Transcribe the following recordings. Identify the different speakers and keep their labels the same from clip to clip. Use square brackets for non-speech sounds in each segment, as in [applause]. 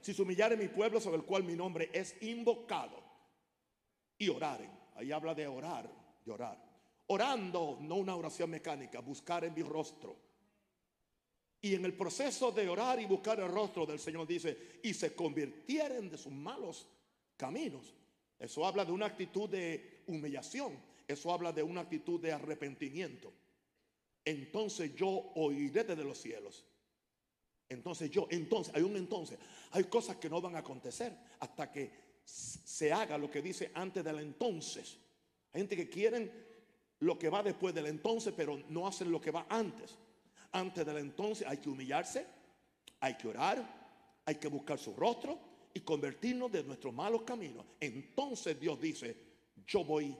Speaker 1: si se humillare mi pueblo sobre el cual mi nombre es invocado y oraren. Ahí habla de orar, de orar. Orando, no una oración mecánica, buscar en mi rostro. Y en el proceso de orar y buscar el rostro del Señor dice, y se convirtieren de sus malos caminos. Eso habla de una actitud de humillación. Eso habla de una actitud de arrepentimiento. Entonces yo oiré desde los cielos. Entonces yo, entonces, hay un entonces. Hay cosas que no van a acontecer hasta que se haga lo que dice antes del entonces. Hay gente que quieren lo que va después del entonces, pero no hacen lo que va antes. Antes del entonces hay que humillarse, hay que orar, hay que buscar su rostro y convertirnos de nuestros malos caminos. Entonces Dios dice, yo voy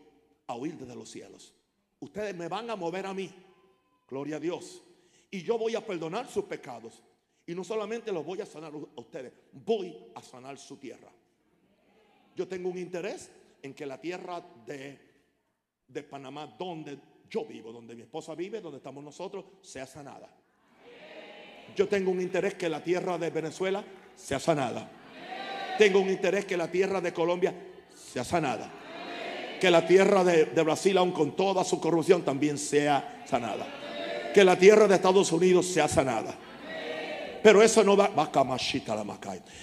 Speaker 1: a oír desde los cielos. Ustedes me van a mover a mí. Gloria a Dios. Y yo voy a perdonar sus pecados. Y no solamente los voy a sanar a ustedes, voy a sanar su tierra. Yo tengo un interés en que la tierra de, de Panamá, donde yo vivo, donde mi esposa vive, donde estamos nosotros, sea sanada. Yo tengo un interés que la tierra de Venezuela sea sanada. Tengo un interés que la tierra de Colombia sea sanada. Que la tierra de, de Brasil, aun con toda su corrupción, también sea sanada. Que la tierra de Estados Unidos sea sanada. Pero eso no va,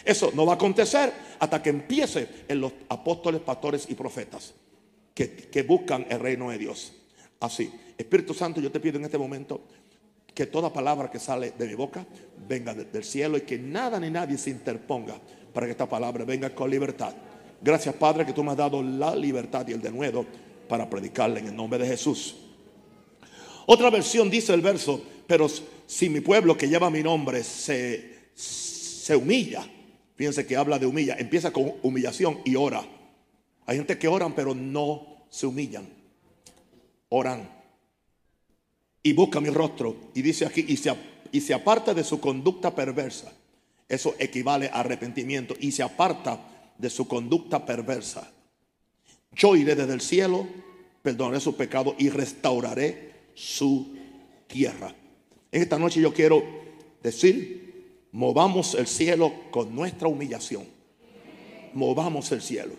Speaker 1: eso no va a acontecer hasta que empiece en los apóstoles, pastores y profetas que, que buscan el reino de Dios. Así, Espíritu Santo, yo te pido en este momento que toda palabra que sale de mi boca venga del cielo y que nada ni nadie se interponga para que esta palabra venga con libertad. Gracias, Padre, que tú me has dado la libertad y el denuedo para predicarle en el nombre de Jesús. Otra versión dice el verso, pero si mi pueblo que lleva mi nombre se, se humilla, fíjense que habla de humilla, empieza con humillación y ora. Hay gente que oran pero no se humillan, oran y busca mi rostro y dice aquí y se, y se aparta de su conducta perversa. Eso equivale a arrepentimiento y se aparta de su conducta perversa. Yo iré desde el cielo, perdonaré su pecado y restauraré su tierra. En esta noche yo quiero decir, movamos el cielo con nuestra humillación. Movamos el cielo.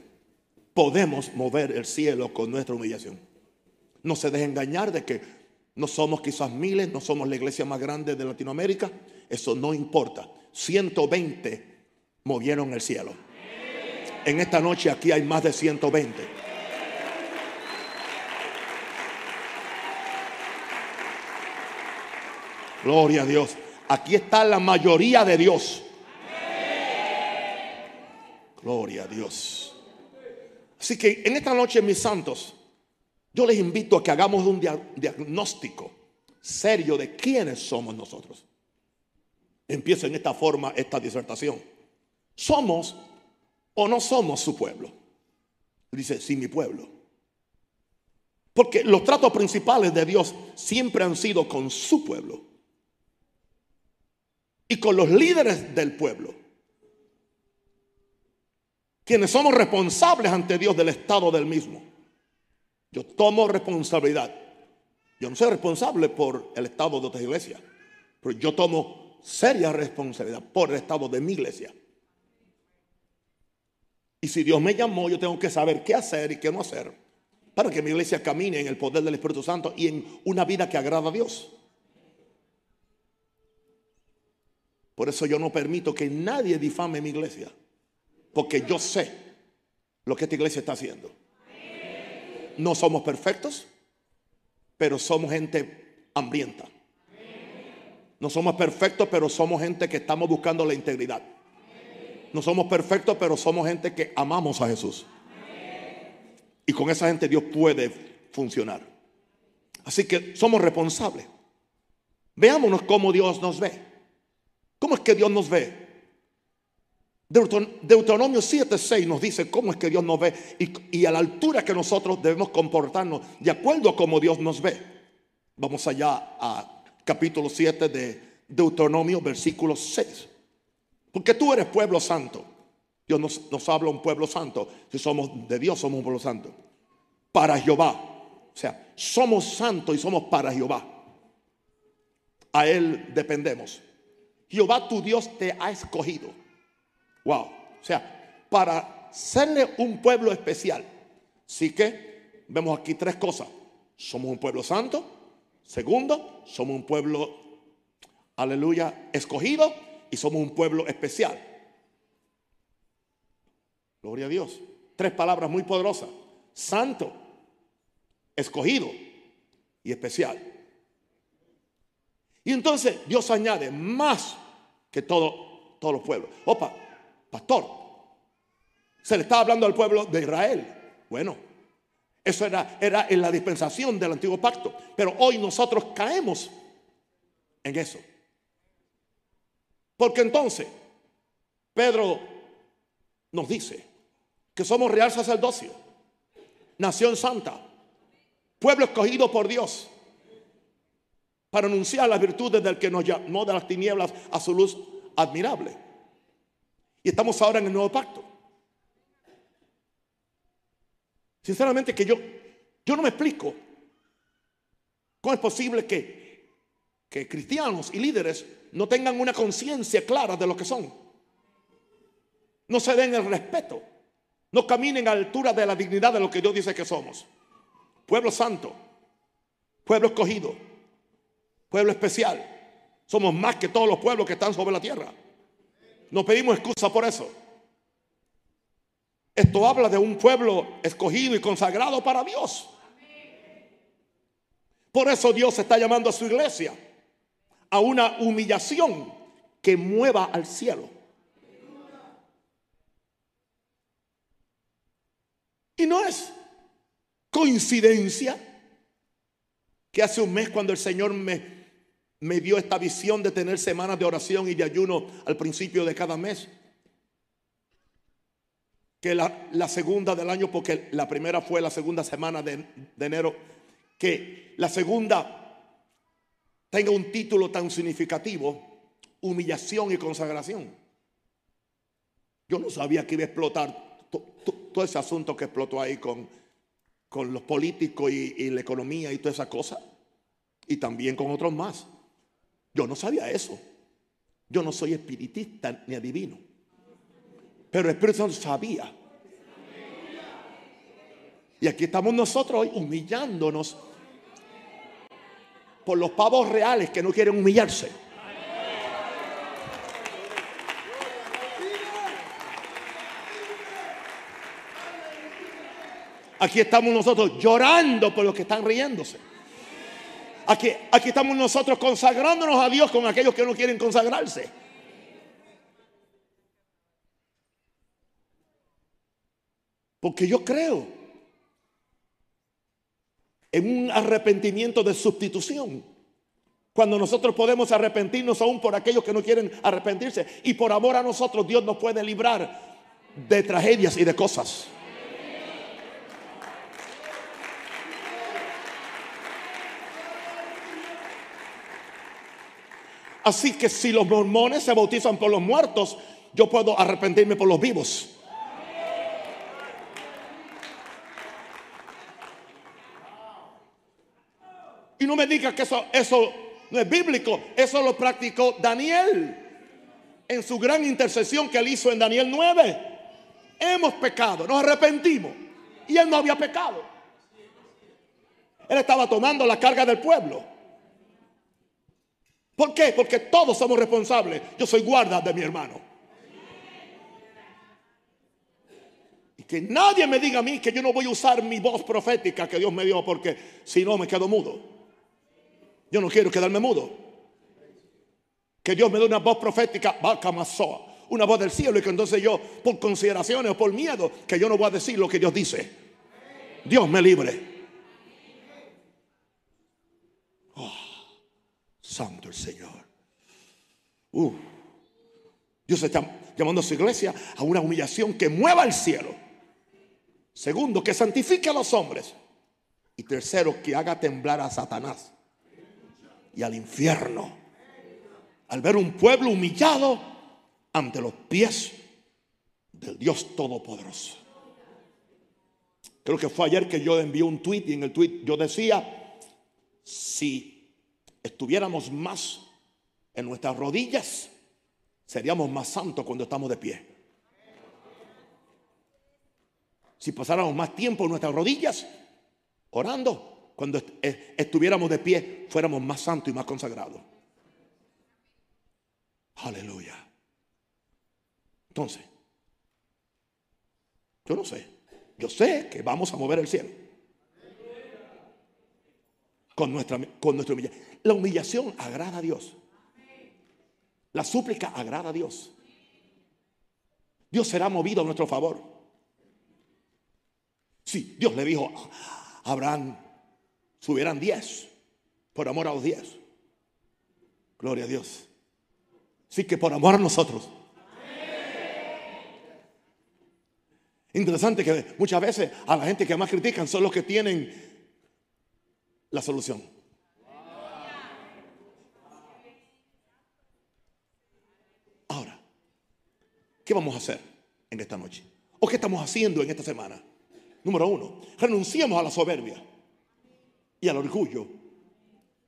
Speaker 1: Podemos mover el cielo con nuestra humillación. No se deje engañar de que no somos quizás miles, no somos la iglesia más grande de Latinoamérica. Eso no importa. 120 movieron el cielo. En esta noche aquí hay más de 120. Gloria a Dios. Aquí está la mayoría de Dios. Gloria a Dios. Así que en esta noche, mis santos, yo les invito a que hagamos un diagnóstico serio de quiénes somos nosotros. Empiezo en esta forma esta disertación. ¿Somos o no somos su pueblo? Dice, sí, mi pueblo. Porque los tratos principales de Dios siempre han sido con su pueblo y con los líderes del pueblo, quienes somos responsables ante Dios del estado del mismo. Yo tomo responsabilidad. Yo no soy responsable por el estado de otra iglesia, pero yo tomo seria responsabilidad por el estado de mi iglesia. Y si Dios me llamó, yo tengo que saber qué hacer y qué no hacer para que mi iglesia camine en el poder del Espíritu Santo y en una vida que agrada a Dios. Por eso yo no permito que nadie difame mi iglesia. Porque yo sé lo que esta iglesia está haciendo. No somos perfectos, pero somos gente hambrienta. No somos perfectos, pero somos gente que estamos buscando la integridad. No somos perfectos, pero somos gente que amamos a Jesús. Y con esa gente Dios puede funcionar. Así que somos responsables. Veámonos cómo Dios nos ve. ¿Cómo es que Dios nos ve? Deuteronomio 7:6 nos dice cómo es que Dios nos ve y, a la altura que nosotros debemos comportarnos de acuerdo a cómo Dios nos ve. Vamos allá a capítulo 7 de Deuteronomio, versículo 6. Porque tú eres pueblo santo. Dios nos, nos habla un pueblo santo. Si somos de Dios, somos un pueblo santo. Para Jehová. O sea, somos santos y somos para Jehová. A Él dependemos. Jehová tu Dios te ha escogido. Wow. O sea, para serle un pueblo especial. Así que vemos aquí tres cosas. Somos un pueblo santo. Segundo, somos un pueblo, aleluya, escogido. Y somos un pueblo especial. Gloria a Dios. Tres palabras muy poderosas. Santo, escogido y especial. Y entonces Dios añade más que todo, todos los pueblos. Opa, pastor, se le estaba hablando al pueblo de Israel. Bueno, eso era, era en la dispensación del antiguo pacto. Pero hoy nosotros caemos en eso. Porque entonces Pedro nos dice que somos real sacerdocio, nación santa, pueblo escogido por Dios para anunciar las virtudes del que nos llamó de las tinieblas a su luz admirable. Y estamos ahora en el nuevo pacto. Sinceramente que yo, yo no me explico cómo es posible que, que cristianos y líderes no tengan una conciencia clara de lo que son. No se den el respeto. No caminen a la altura de la dignidad de lo que Dios dice que somos. Pueblo santo, pueblo escogido, pueblo especial. Somos más que todos los pueblos que están sobre la tierra. No pedimos excusa por eso. Esto habla de un pueblo escogido y consagrado para Dios. Por eso Dios está llamando a su iglesia a una humillación que mueva al cielo. Y no es coincidencia que hace un mes cuando el Señor me, me dio esta visión de tener semanas de oración y de ayuno al principio de cada mes, que la, segunda del año, porque la primera fue la segunda semana de, enero, que la segunda tenga un título tan significativo, humillación y consagración. Yo no sabía que iba a explotar todo ese asunto que explotó ahí con con los políticos y, la economía y toda esa cosa. Y también con otros más. Yo no sabía eso. Yo no soy espiritista ni adivino. Pero el Espíritu Santo sabía. Y aquí estamos nosotros hoy humillándonos por los pavos reales que no quieren humillarse. Aquí estamos nosotros llorando por los que están riéndose. Aquí, aquí estamos nosotros consagrándonos a Dios con aquellos que no quieren consagrarse. Porque yo creo en un arrepentimiento de sustitución. Cuando nosotros podemos arrepentirnos aún por aquellos que no quieren arrepentirse. Y por amor a nosotros Dios nos puede librar de tragedias y de cosas. Así que si los mormones se bautizan por los muertos, yo puedo arrepentirme por los vivos. Y no me diga que eso, eso no es bíblico, eso lo practicó Daniel en su gran intercesión que él hizo en Daniel 9. Hemos pecado, nos arrepentimos. Y él no había pecado. Él estaba tomando la carga del pueblo. ¿Por qué? Porque todos somos responsables. Yo soy guarda de mi hermano. Y que nadie me diga a mí que yo no voy a usar mi voz profética que Dios me dio porque si no me quedo mudo. Yo no quiero quedarme mudo. Que Dios me dé una voz profética, una voz del cielo y que entonces yo, por consideraciones o por miedo, que yo no voy a decir lo que Dios dice. Dios me libre. Santo el Señor. Dios está llamando a su iglesia a una humillación que mueva el cielo. Segundo, que santifique a los hombres. Y tercero, que haga temblar a Satanás y al infierno. Al ver un pueblo humillado ante los pies del Dios Todopoderoso. Creo que fue ayer que yo envié un tweet y en el tweet yo decía, si estuviéramos más en nuestras rodillas, seríamos más santos cuando estamos de pie. Si pasáramos más tiempo en nuestras rodillas, orando, cuando eh, estuviéramos de pie, fuéramos más santos y más consagrados. Aleluya. Entonces, yo no sé. Yo sé que vamos a mover el cielo. Con nuestra, con nuestra humillación. La humillación agrada a Dios. La súplica agrada a Dios. Dios será movido a nuestro favor. Sí, Dios le dijo a Abraham, subieran diez por amor a los diez. Gloria a Dios. Sí que por amor a nosotros. Interesante que muchas veces a la gente que más critican son los que tienen la solución. Ahora, ¿qué vamos a hacer en esta noche? ¿O qué estamos haciendo en esta semana? Número uno, renunciemos a la soberbia y al orgullo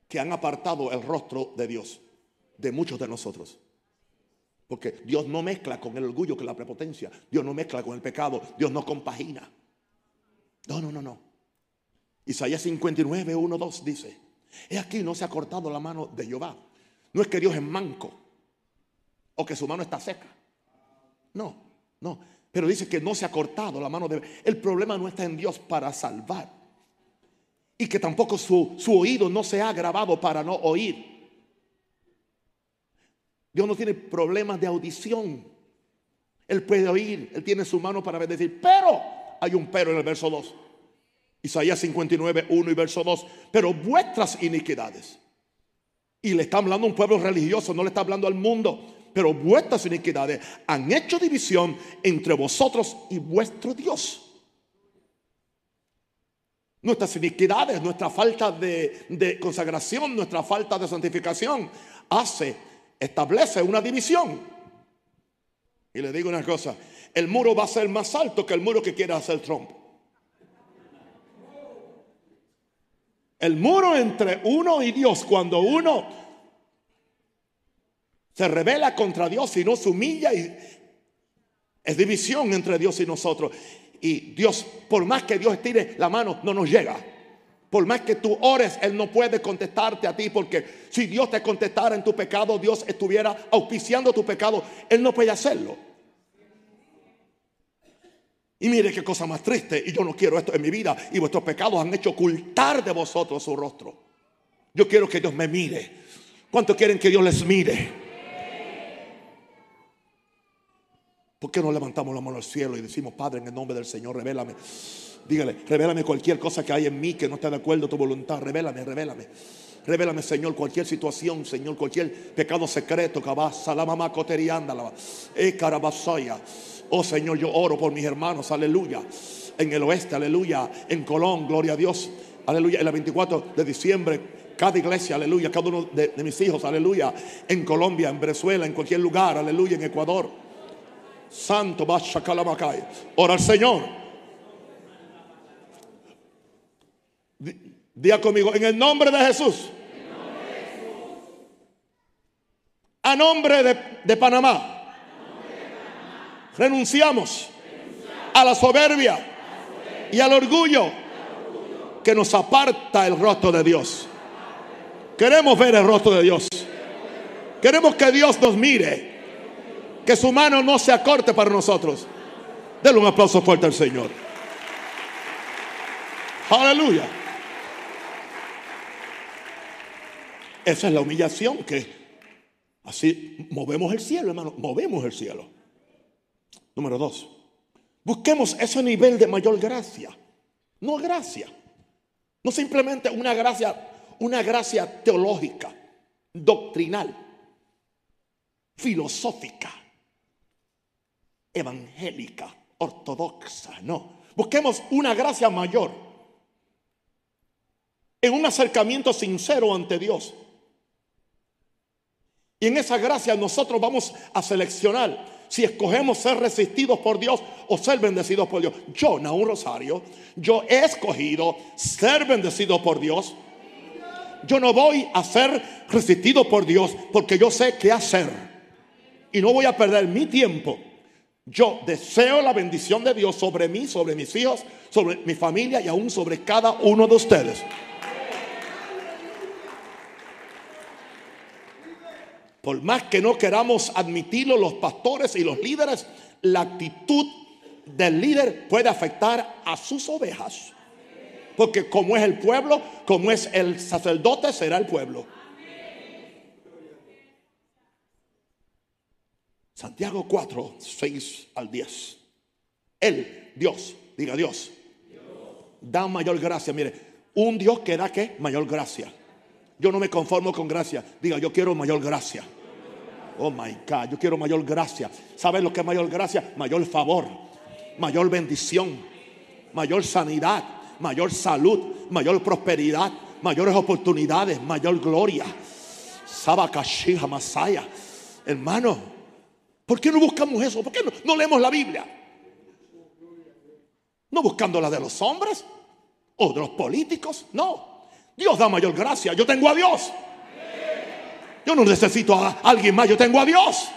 Speaker 1: que han apartado el rostro de Dios de muchos de nosotros. Porque Dios no mezcla con el orgullo, con la prepotencia. Dios no mezcla con el pecado. Dios no compagina. No, no, no, no. Isaías 59, 1, 2 dice, he aquí no se ha cortado la mano de Jehová. No es que Dios es manco o que su mano está seca. No, no. Pero dice que no se ha cortado la mano de... El problema no está en Dios para salvar. Y que tampoco su, su oído no se ha grabado para no oír. Dios no tiene problemas de audición. Él puede oír, Él tiene su mano para decir, pero hay un pero en el verso 2. Isaías 59, 1 y verso 2. Pero vuestras iniquidades. Y le está hablando a un pueblo religioso, no le está hablando al mundo. Pero vuestras iniquidades han hecho división entre vosotros y vuestro Dios. Nuestras iniquidades, nuestra falta de, consagración, nuestra falta de santificación hace establece una división. Y le digo una cosa, el muro va a ser más alto que el muro que quiere hacer Trump. El muro entre uno y Dios, cuando uno se revela contra Dios y no se humilla, es división entre Dios y nosotros. Y Dios, por más que Dios estire la mano, no nos llega. Por más que tú ores, Él no puede contestarte a ti porque si Dios te contestara en tu pecado, Dios estuviera auspiciando tu pecado, Él no puede hacerlo. Y mire qué cosa más triste, y yo no quiero esto en mi vida, y vuestros pecados han hecho ocultar de vosotros su rostro. Yo quiero que Dios me mire. ¿Cuántos quieren que Dios les mire? ¿Por qué no levantamos la mano al cielo y decimos, Padre, en el nombre del Señor, revélame? Dígale, revélame cualquier cosa que hay en mí que no esté de acuerdo a tu voluntad. Revélame, revélame. Revélame, Señor, cualquier situación, Señor, cualquier pecado secreto. Salamama coteriándala. E carabasaya. Oh Señor, yo oro por mis hermanos, aleluya. En el oeste, aleluya. En Colón, gloria a Dios. Aleluya. El 24 de diciembre, cada iglesia, aleluya. Cada uno de, mis hijos, aleluya. En Colombia, en Venezuela, en cualquier lugar, aleluya. En Ecuador. Santo, Basha Calamacay. Ora al Señor. Diga conmigo, en el nombre de Jesús. A nombre de, Panamá. Renunciamos, a la soberbia, y al orgullo que nos aparta el rostro de Dios. Queremos ver el rostro de Dios. Queremos que Dios nos mire. Que su mano no se acorte para nosotros. Denle un aplauso fuerte al Señor. Aleluya. Esa es la humillación que así movemos el cielo, hermano. Movemos el cielo. Número dos. Busquemos ese nivel de mayor gracia. No gracia. No simplemente una gracia, una gracia teológica, doctrinal, filosófica, evangélica, ortodoxa. No. Busquemos una gracia mayor. En un acercamiento sincero ante Dios. Y en esa gracia nosotros vamos a seleccionar si escogemos ser resistidos por Dios o ser bendecidos por Dios. Yo, un Rosario, yo he escogido ser bendecido por Dios. Yo no voy a ser resistido por Dios porque yo sé qué hacer. Y no voy a perder mi tiempo Yo deseo la bendición de Dios sobre mí, sobre mis hijos, sobre mi familia y aún sobre cada uno de ustedes. Por más que no queramos admitirlo los pastores y los líderes, la actitud del líder puede afectar a sus ovejas. Porque como es el pueblo, como es el sacerdote, será el pueblo. Santiago 4, 6 al 10. Él, Dios, diga Dios, da mayor gracia. Mire, un Dios que da que mayor gracia. Yo no me conformo con gracia. Diga, yo quiero mayor gracia. Oh my God, yo quiero mayor gracia. ¿Sabes lo que es mayor gracia? Mayor favor, mayor bendición, mayor sanidad, mayor salud, mayor prosperidad, mayores oportunidades, mayor gloria. Sabakashija Masaya. Hermano, ¿Por qué no buscamos eso? ¿Por qué no, leemos la Biblia? No buscando la de los hombres o de los políticos. No. Dios da mayor gracia. Yo tengo a Dios. Yo no necesito a alguien más. Yo tengo a Dios.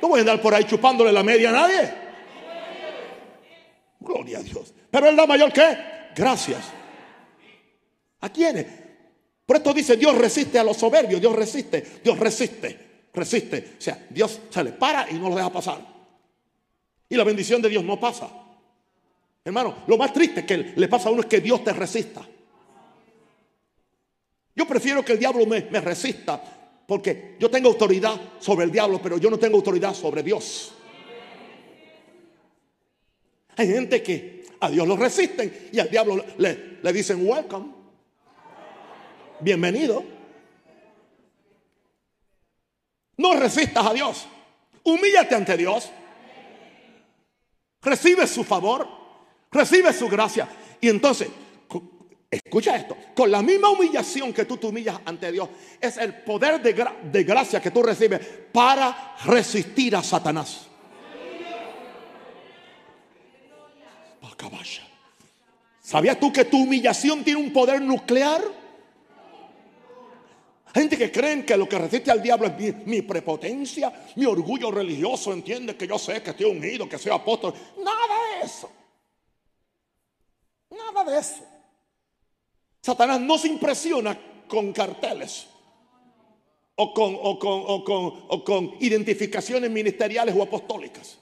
Speaker 1: No voy a andar por ahí chupándole la media a nadie. Gloria a Dios. Pero Él da mayor que gracias. ¿A quiénes? Por esto dice Dios resiste a los soberbios. Dios resiste. Dios resiste resiste. O sea, Dios se le para y no lo deja pasar. Y la bendición de Dios no pasa. Hermano, lo más triste que le pasa a uno es que Dios te resista. Yo prefiero que el diablo me, resista porque yo tengo autoridad sobre el diablo, pero yo no tengo autoridad sobre Dios. Hay gente que a Dios lo resisten y al diablo le dicen welcome. Bienvenido. No resistas a Dios. Humíllate ante Dios. Recibe su favor. Recibe su gracia. Y entonces, escucha esto. Con la misma humillación que tú te humillas ante Dios, es el poder de, gracia que tú recibes para resistir a Satanás. ¿Sabías tú que tu humillación tiene un poder nuclear? Gente que creen que lo que resiste al diablo es mi, prepotencia, mi orgullo religioso, entiende que yo sé que estoy unido, que soy apóstol. Nada de eso. Nada de eso. Satanás no se impresiona con carteles o con, o con, o con identificaciones ministeriales o apostólicas.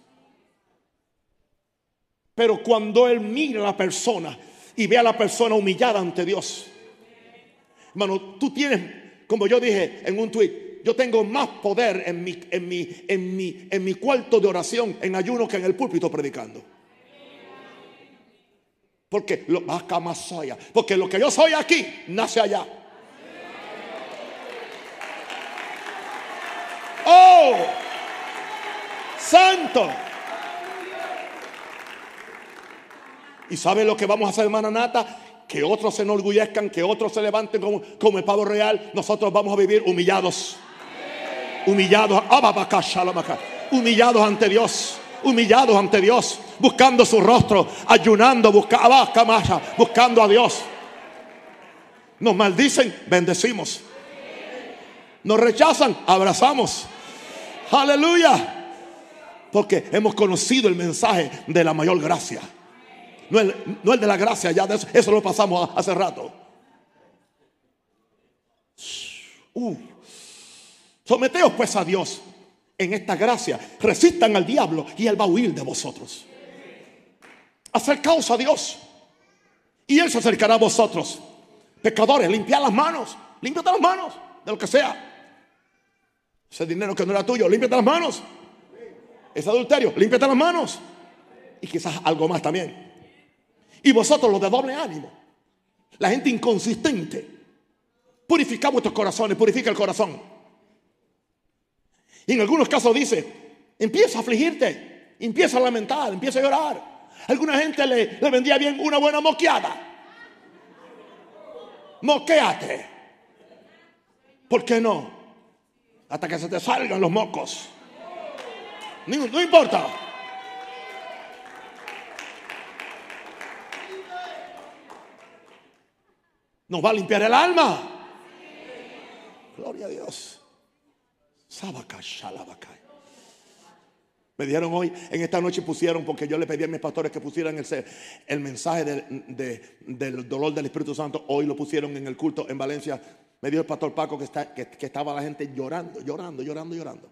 Speaker 1: Pero cuando él mira a la persona y ve a la persona humillada ante Dios, hermano, tú tienes como yo dije en un tuit, yo tengo más poder en mi, en, mi, en, mi, en mi cuarto de oración, en ayuno, que en el púlpito predicando. Porque lo, porque lo que yo soy aquí nace allá. Oh, santo. ¿Y sabe lo que vamos a hacer, hermana Nata? que otros se enorgullezcan, que otros se levanten como, como el pavo real, nosotros vamos a vivir humillados. Humillados, humillados ante Dios, humillados ante Dios, buscando su rostro, ayunando, buscando a Dios. Nos maldicen, bendecimos. Nos rechazan, abrazamos. Aleluya. Porque hemos conocido el mensaje de la mayor gracia. No el, de la gracia, ya de eso, eso lo pasamos hace rato. Uh. Someteos pues a Dios en esta gracia. Resistan al diablo y él va a huir de vosotros. Acercaos a Dios y él se acercará a vosotros. Pecadores, limpiad las manos. Límpiate las manos de lo que sea. Ese dinero que no era tuyo, límpiate las manos. Ese adulterio, límpiate las manos. Y quizás algo más también. Y vosotros los de doble ánimo, la gente inconsistente, purificad vuestros corazones, purifica el corazón. Y en algunos casos dice, empieza a afligirte, empieza a lamentar, empieza a llorar. alguna gente le, le vendía bien una buena moqueada. Moqueate. ¿Por qué no? Hasta que se te salgan los mocos. No, no importa. Nos va a limpiar el alma. Gloria a Dios. Me dijeron hoy, en esta noche pusieron, porque yo le pedí a mis pastores que pusieran el, el mensaje del dolor del Espíritu Santo. Hoy lo pusieron en el culto en Valencia. Me dio el pastor Paco que, está, que, estaba la gente llorando, llorando, llorando, llorando.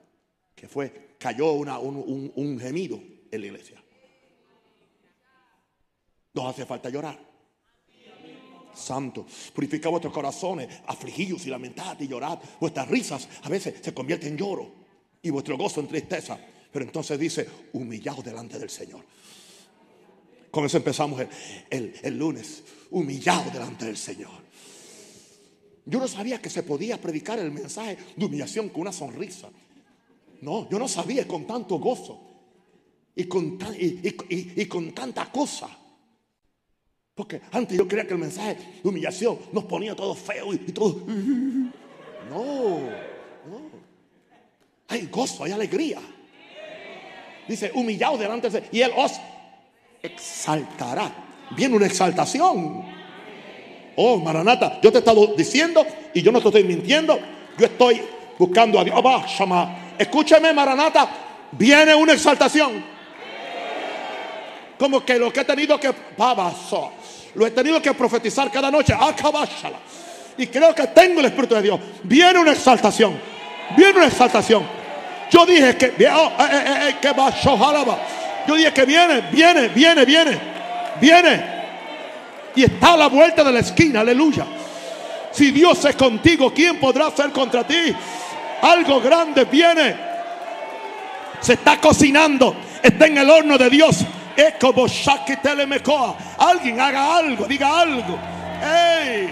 Speaker 1: Que fue, cayó una, un, un gemido en la iglesia. Nos hace falta llorar. Santo, purifica vuestros corazones, afligidos y lamentad y llorad. Vuestras risas a veces se convierten en lloro y vuestro gozo en tristeza. Pero entonces dice, humillados delante del Señor. Con eso empezamos el, lunes, humillados delante del Señor. Yo no sabía que se podía predicar el mensaje de humillación con una sonrisa. No, yo no sabía con tanto gozo y con, y con tanta cosa. Porque antes yo creía que el mensaje de humillación nos ponía todo feo y, todo. [laughs] No, no. Hay gozo, hay alegría. Dice, humillado delante de y él os exaltará. Viene una exaltación. Oh, Maranata, yo te he estado diciendo y yo no te estoy mintiendo. Yo estoy buscando a Dios. Escúcheme, Maranata, viene una exaltación. Como que lo que he tenido que lo he tenido que profetizar cada noche. Y creo que tengo el Espíritu de Dios. Viene una exaltación. Viene una exaltación. Yo dije que, oh, eh, eh, eh, que Yo dije que viene, viene, viene, viene, viene. Y está a la vuelta de la esquina, aleluya. Si Dios es contigo, ¿quién podrá ser contra ti? Algo grande viene. Se está cocinando. Está en el horno de Dios. Alguien haga algo, diga algo. ¡Ey!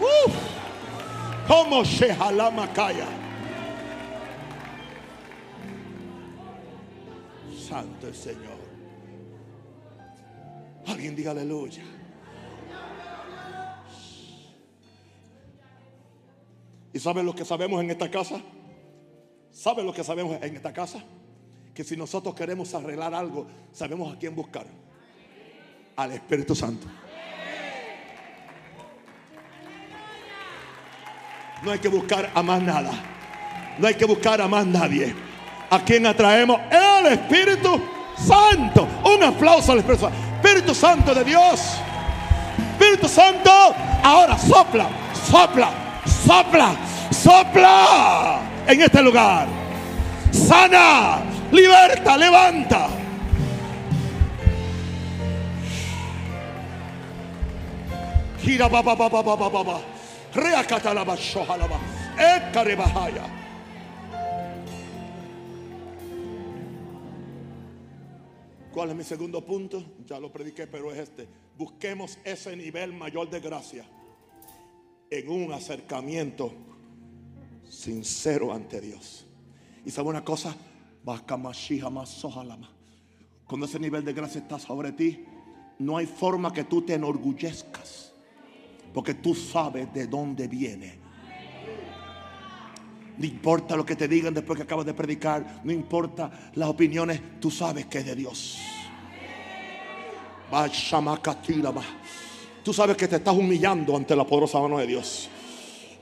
Speaker 1: Uf. Como se calla. Santo el Señor. Alguien diga aleluya. ¿Y saben lo que sabemos en esta casa? ¿Saben lo que sabemos en esta casa? Que si nosotros queremos arreglar algo, sabemos a quién buscar. Al Espíritu Santo. No hay que buscar a más nada. No hay que buscar a más nadie. ¿A quien atraemos? El Espíritu Santo. Un aplauso al Espíritu Santo. Espíritu Santo de Dios. Espíritu Santo. Ahora sopla, sopla, sopla, sopla en este lugar. Sana, liberta, levanta. Gira, ba, ba, ba, ba, ba, ba, ba. ¿Cuál es mi segundo punto? Ya lo prediqué, pero es este. Busquemos ese nivel mayor de gracia en un acercamiento sincero ante Dios. Y sabe una cosa, cuando ese nivel de gracia está sobre ti, no hay forma que tú te enorgullezcas. Porque tú sabes de dónde viene. No importa lo que te digan después que acabas de predicar. No importa las opiniones. Tú sabes que es de Dios. Tú sabes que te estás humillando ante la poderosa mano de Dios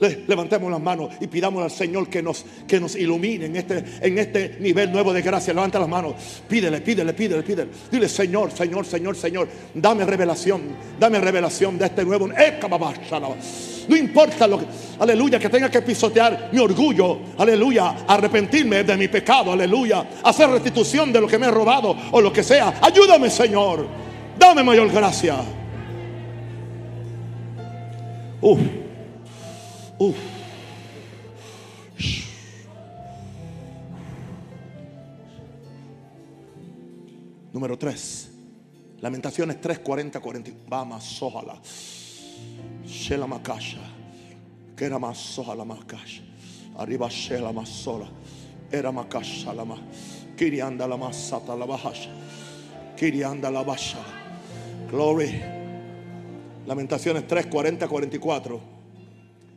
Speaker 1: levantemos las manos y pidamos al Señor que nos, que nos ilumine en este, en este nivel nuevo de gracia. Levanta las manos, pídele, pídele, pídele, pídele. Dile, Señor, Señor, Señor, Señor, dame revelación, dame revelación de este nuevo. No importa lo que, aleluya, que tenga que pisotear mi orgullo, aleluya, arrepentirme de mi pecado, aleluya, hacer restitución de lo que me he robado o lo que sea. Ayúdame, Señor, dame mayor gracia. Uf. Número 3. Lamentaciones 3, 40, 40. Vamos, sójala. Shela makasha. Que era más sójala makasha. Arriba shela más sola. Era makasha la más. Kirianda la más sata la bahasha. Kirianda la basha. Glory. Lamentaciones 3, 40, 44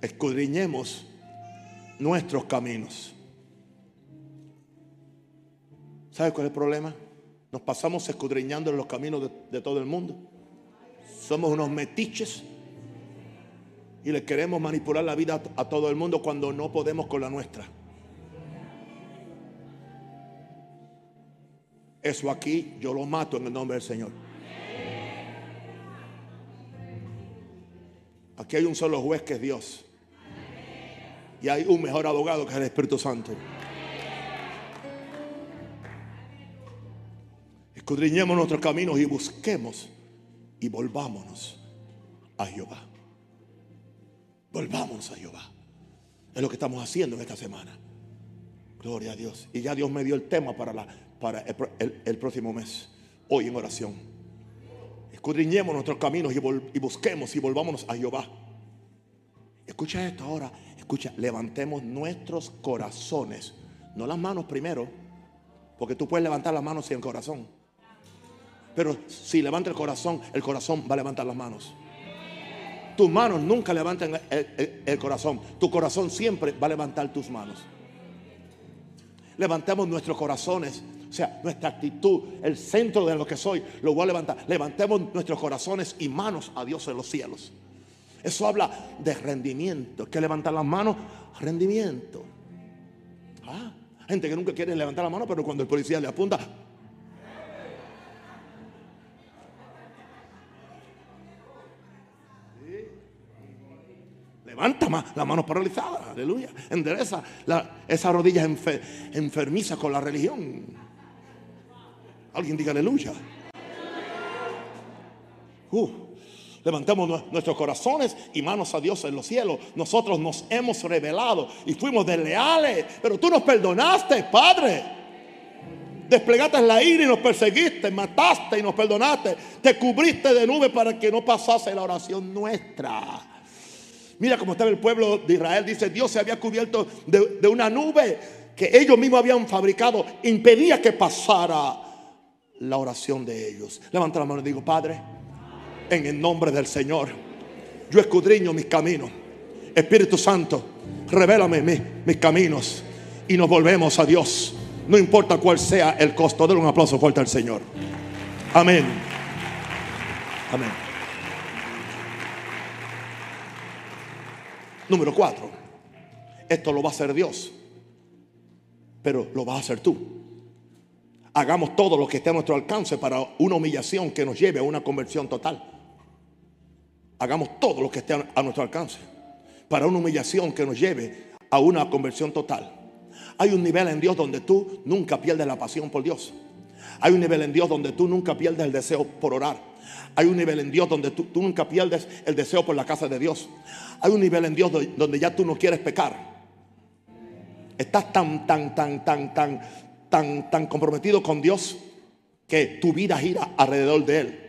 Speaker 1: escudriñemos nuestros caminos. ¿Sabes cuál es el problema? Nos pasamos escudriñando en los caminos de, todo el mundo. Somos unos metiches y le queremos manipular la vida a, a todo el mundo cuando no podemos con la nuestra. Eso aquí yo lo mato en el nombre del Señor. Aquí hay un solo juez que es Dios. Y hay un mejor abogado que es el Espíritu Santo. Escudriñemos nuestros caminos y busquemos y volvámonos a Jehová. Volvámonos a Jehová. Es lo que estamos haciendo en esta semana. Gloria a Dios. Y ya Dios me dio el tema para, la, para el, próximo mes. Hoy en oración. Escudriñemos nuestros caminos y, y busquemos y volvámonos a Jehová. Escucha esto ahora. Escucha, levantemos nuestros corazones. No las manos primero. Porque tú puedes levantar las manos sin el corazón. Pero si levanta el corazón, el corazón va a levantar las manos. Tus manos nunca levantan el, corazón. Tu corazón siempre va a levantar tus manos. Levantemos nuestros corazones. O sea, nuestra actitud, el centro de lo que soy, lo voy a levantar. Levantemos nuestros corazones y manos a Dios en los cielos. Eso habla de rendimiento. Que levantar las manos, rendimiento. Ah, gente que nunca quiere levantar la mano, pero cuando el policía le apunta, Levanta más la mano paralizada, aleluya. Endereza esa rodilla enfermiza con la religión. Alguien diga aleluya. Uh, levantemos nuestros corazones y manos a Dios en los cielos. Nosotros nos hemos revelado y fuimos desleales, pero tú nos perdonaste, Padre. Desplegaste la ira y nos perseguiste, mataste y nos perdonaste. Te cubriste de nube para que no pasase la oración nuestra. Mira cómo estaba el pueblo de Israel. Dice, Dios se había cubierto de, una nube que ellos mismos habían fabricado. Impedía que pasara la oración de ellos. Levanta la mano y digo, Padre, en el nombre del Señor, yo escudriño mis caminos. Espíritu Santo, revélame mis, mis caminos y nos volvemos a Dios. No importa cuál sea el costo. Denle un aplauso fuerte al Señor. Amén. Amén. Número cuatro, esto lo va a hacer Dios, pero lo vas a hacer tú. Hagamos todo lo que esté a nuestro alcance para una humillación que nos lleve a una conversión total. Hagamos todo lo que esté a nuestro alcance para una humillación que nos lleve a una conversión total. Hay un nivel en Dios donde tú nunca pierdes la pasión por Dios. Hay un nivel en Dios donde tú nunca pierdes el deseo por orar. Hay un nivel en Dios donde tú, nunca pierdes el deseo por la casa de Dios. Hay un nivel en Dios donde ya tú no quieres pecar. Estás tan, tan, tan, tan, tan, tan, tan comprometido con Dios que tu vida gira alrededor de Él.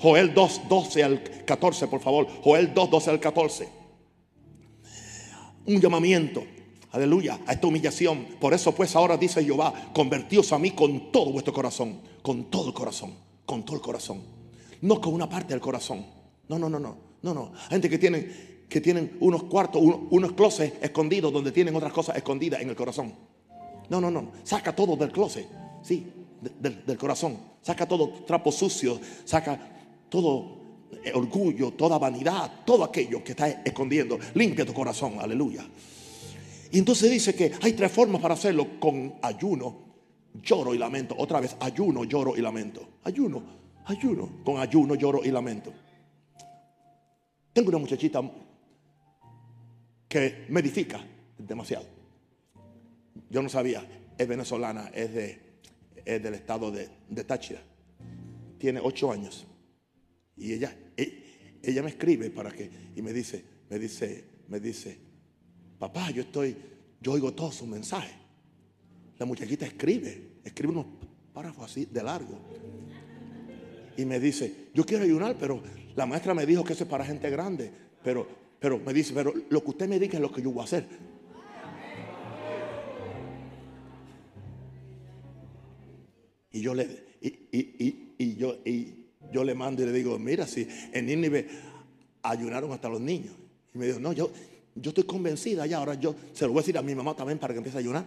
Speaker 1: Joel 2, 12 al 14, por favor. Joel 2, 12 al 14. Un llamamiento, aleluya, a esta humillación. Por eso pues ahora dice Jehová, convertíos a mí con todo vuestro corazón, con todo el corazón, con todo el corazón. No con una parte del corazón. No, no, no, no. No, no. Gente que tienen, que tienen unos cuartos, unos, closets escondidos donde tienen otras cosas escondidas en el corazón. No, no, no. Saca todo del closet. Sí, del, corazón. Saca todo trapo sucio. Saca todo orgullo, toda vanidad, todo aquello que está escondiendo. Limpia tu corazón. Aleluya. Y entonces dice que hay tres formas para hacerlo con ayuno, lloro y lamento. Otra vez, ayuno, lloro y lamento. Ayuno, ayuno, con ayuno, lloro y lamento. Tengo una muchachita que me edifica demasiado. Yo no sabía, es venezolana, es, de, es del estado de, de Táchira. Tiene ocho años. Y ella, e, ella, me escribe para que, y me dice, me dice, me dice, papá, yo estoy, yo oigo todos sus mensajes. La muchachita escribe, escribe unos párrafos así de largo. Y me dice, yo quiero ayunar, pero la maestra me dijo que eso es para gente grande, pero, pero me dice, pero lo que usted me diga es lo que yo voy a hacer. Y yo le, y, yo, y yo le mando y le digo, mira, si en Nínive ayunaron hasta los niños. Y me dijo, no, yo, yo estoy convencida ya, ahora yo se lo voy a decir a mi mamá también para que empiece a ayunar.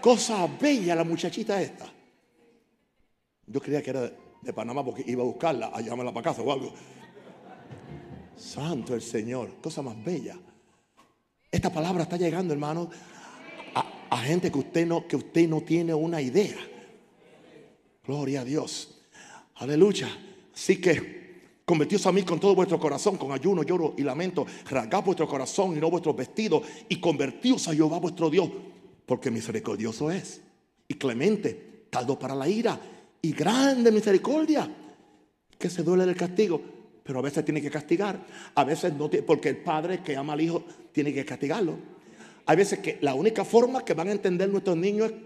Speaker 1: Cosa bella la muchachita esta. Yo creía que era de Panamá porque iba a buscarla, a llamarla para casa o algo. Santo el Señor, cosa más bella. Esta palabra está llegando, hermano, a, gente que usted, no, que usted no tiene una idea. Gloria a Dios. Aleluya. Así que Convertíos a mí con todo vuestro corazón, con ayuno, lloro y lamento. Rasgad vuestro corazón y no vuestros vestidos. Y convertíos a Jehová vuestro Dios, porque misericordioso es. Y clemente, tardo para la ira. Y grande misericordia, que se duele del castigo. Pero a veces tiene que castigar. A veces no porque el padre que ama al hijo tiene que castigarlo. Hay veces que la única forma que van a entender nuestros niños es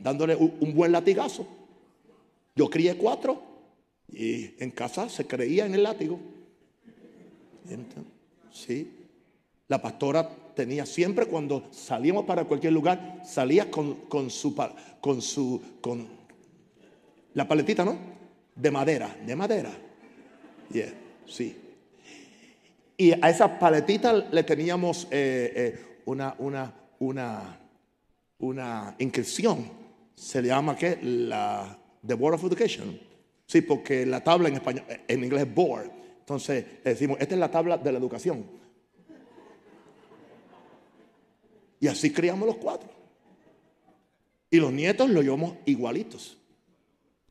Speaker 1: dándole un buen latigazo. Yo crié cuatro y en casa se creía en el látigo. Sí. La pastora tenía siempre cuando salíamos para cualquier lugar, salía con, con su con su con la paletita, ¿no? De madera, de madera. Sí. Y a esa paletita le teníamos eh, eh, una, una, una, una inscripción. Se le llama ¿qué? La The Board of Education. Sí, porque la tabla en español, en inglés es board. Entonces decimos, esta es la tabla de la educación. Y así criamos los cuatro. Y los nietos lo llevamos igualitos.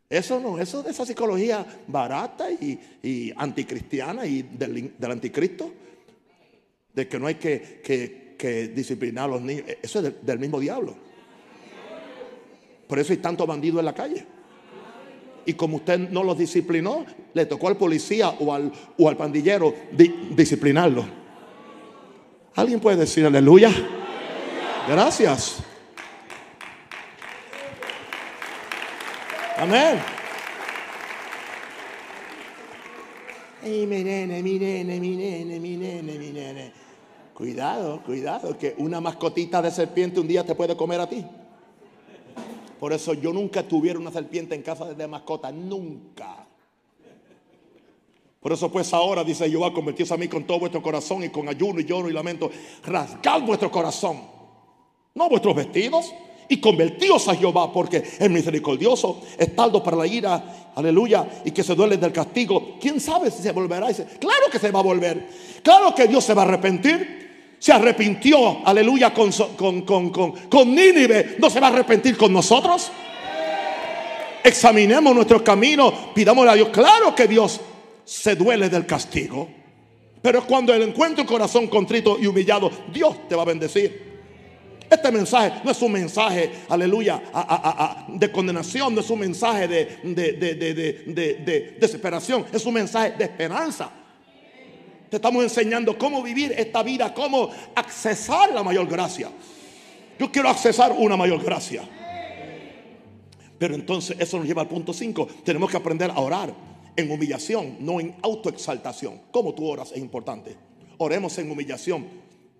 Speaker 1: Eso no, eso de esa psicología barata y, anticristiana y del, anticristo, de que no hay que, disciplinar a los niños, eso es del mismo diablo. Por eso hay tanto bandido en la calle y como usted no los disciplinó, le tocó al policía o al, pandillero disciplinarlo. ¿Alguien puede decir aleluya? Gracias. Amén. Ay, mi nene, mi nene, mi nene, mi nene, mi nene. Cuidado, cuidado, que una mascotita de serpiente un día te puede comer a ti. Por eso yo nunca tuviera una serpiente en casa de mascota, nunca. Por eso pues ahora, dice Jehová, convertíos a mí con todo vuestro corazón y con ayuno y lloro y lamento. Rasgad vuestro corazón, no vuestros vestidos, y convertíos a Jehová, porque es misericordioso, es taldo para la ira, aleluya, y que se duele del castigo. ¿Quién sabe si se volverá? Claro que se va a volver. Claro que Dios se va a arrepentir se arrepintió, aleluya, con, con, con, con, Nínive, ¿no se va a arrepentir con nosotros? Examinemos nuestros caminos, pidámosle a Dios. Claro que Dios se duele del castigo, pero cuando Él encuentra un corazón contrito y humillado, Dios te va a bendecir. Este mensaje no es un mensaje, aleluya, de condenación, no es un mensaje de, de desesperación, es un mensaje de esperanza. Te estamos enseñando cómo vivir esta vida, cómo accesar la mayor gracia. Yo quiero accesar una mayor gracia. Pero entonces eso nos lleva al punto 5. Tenemos que aprender a orar en humillación, no en autoexaltación. ¿Cómo tú oras? Es importante. Oremos en humillación.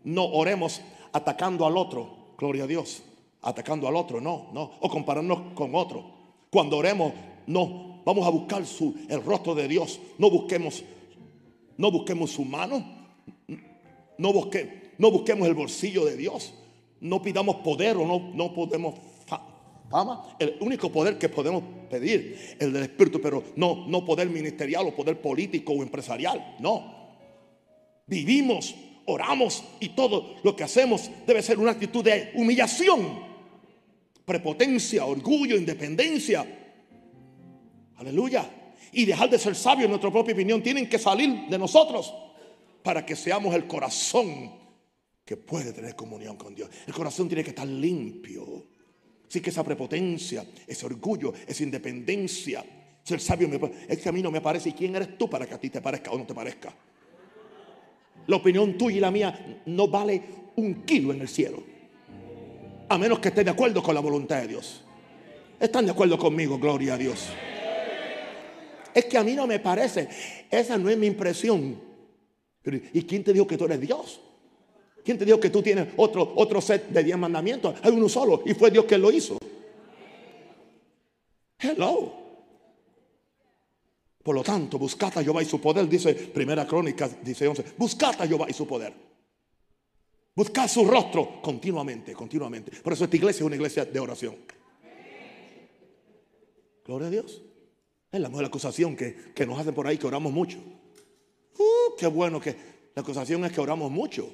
Speaker 1: No oremos atacando al otro. Gloria a Dios. Atacando al otro, no, no. O compararnos con otro. Cuando oremos, no. Vamos a buscar su, el rostro de Dios. No busquemos no busquemos su mano. No, no busquemos el bolsillo de Dios. No pidamos poder o no, no podemos fama. El único poder que podemos pedir, el del Espíritu, pero no, no poder ministerial o poder político o empresarial. No. Vivimos, oramos y todo lo que hacemos debe ser una actitud de humillación, prepotencia, orgullo, independencia. Aleluya y dejar de ser sabios en nuestra propia opinión. Tienen que salir de nosotros para que seamos el corazón que puede tener comunión con Dios. El corazón tiene que estar limpio. Así que esa prepotencia, ese orgullo, esa independencia, ser sabio, es que a mí no me parece. ¿Y quién eres tú para que a ti te parezca o no te parezca? La opinión tuya y la mía no vale un kilo en el cielo. A menos que esté de acuerdo con la voluntad de Dios. ¿Están de acuerdo conmigo? Gloria a Dios. Es que a mí no me parece. Esa no es mi impresión. ¿Y quién te dijo que tú eres Dios? ¿Quién te dijo que tú tienes otro, otro set de diez mandamientos? Hay uno solo y fue Dios quien lo hizo. Hello. Por lo tanto, buscad a Jehová y su poder, dice Primera Crónica, dice 11. Buscad a Jehová y su poder. Buscad su rostro continuamente, continuamente. Por eso esta iglesia es una iglesia de oración. Gloria a Dios. Es la mejor acusación que, nos hacen por ahí, que oramos mucho. Uh, qué bueno que la acusación es que oramos mucho.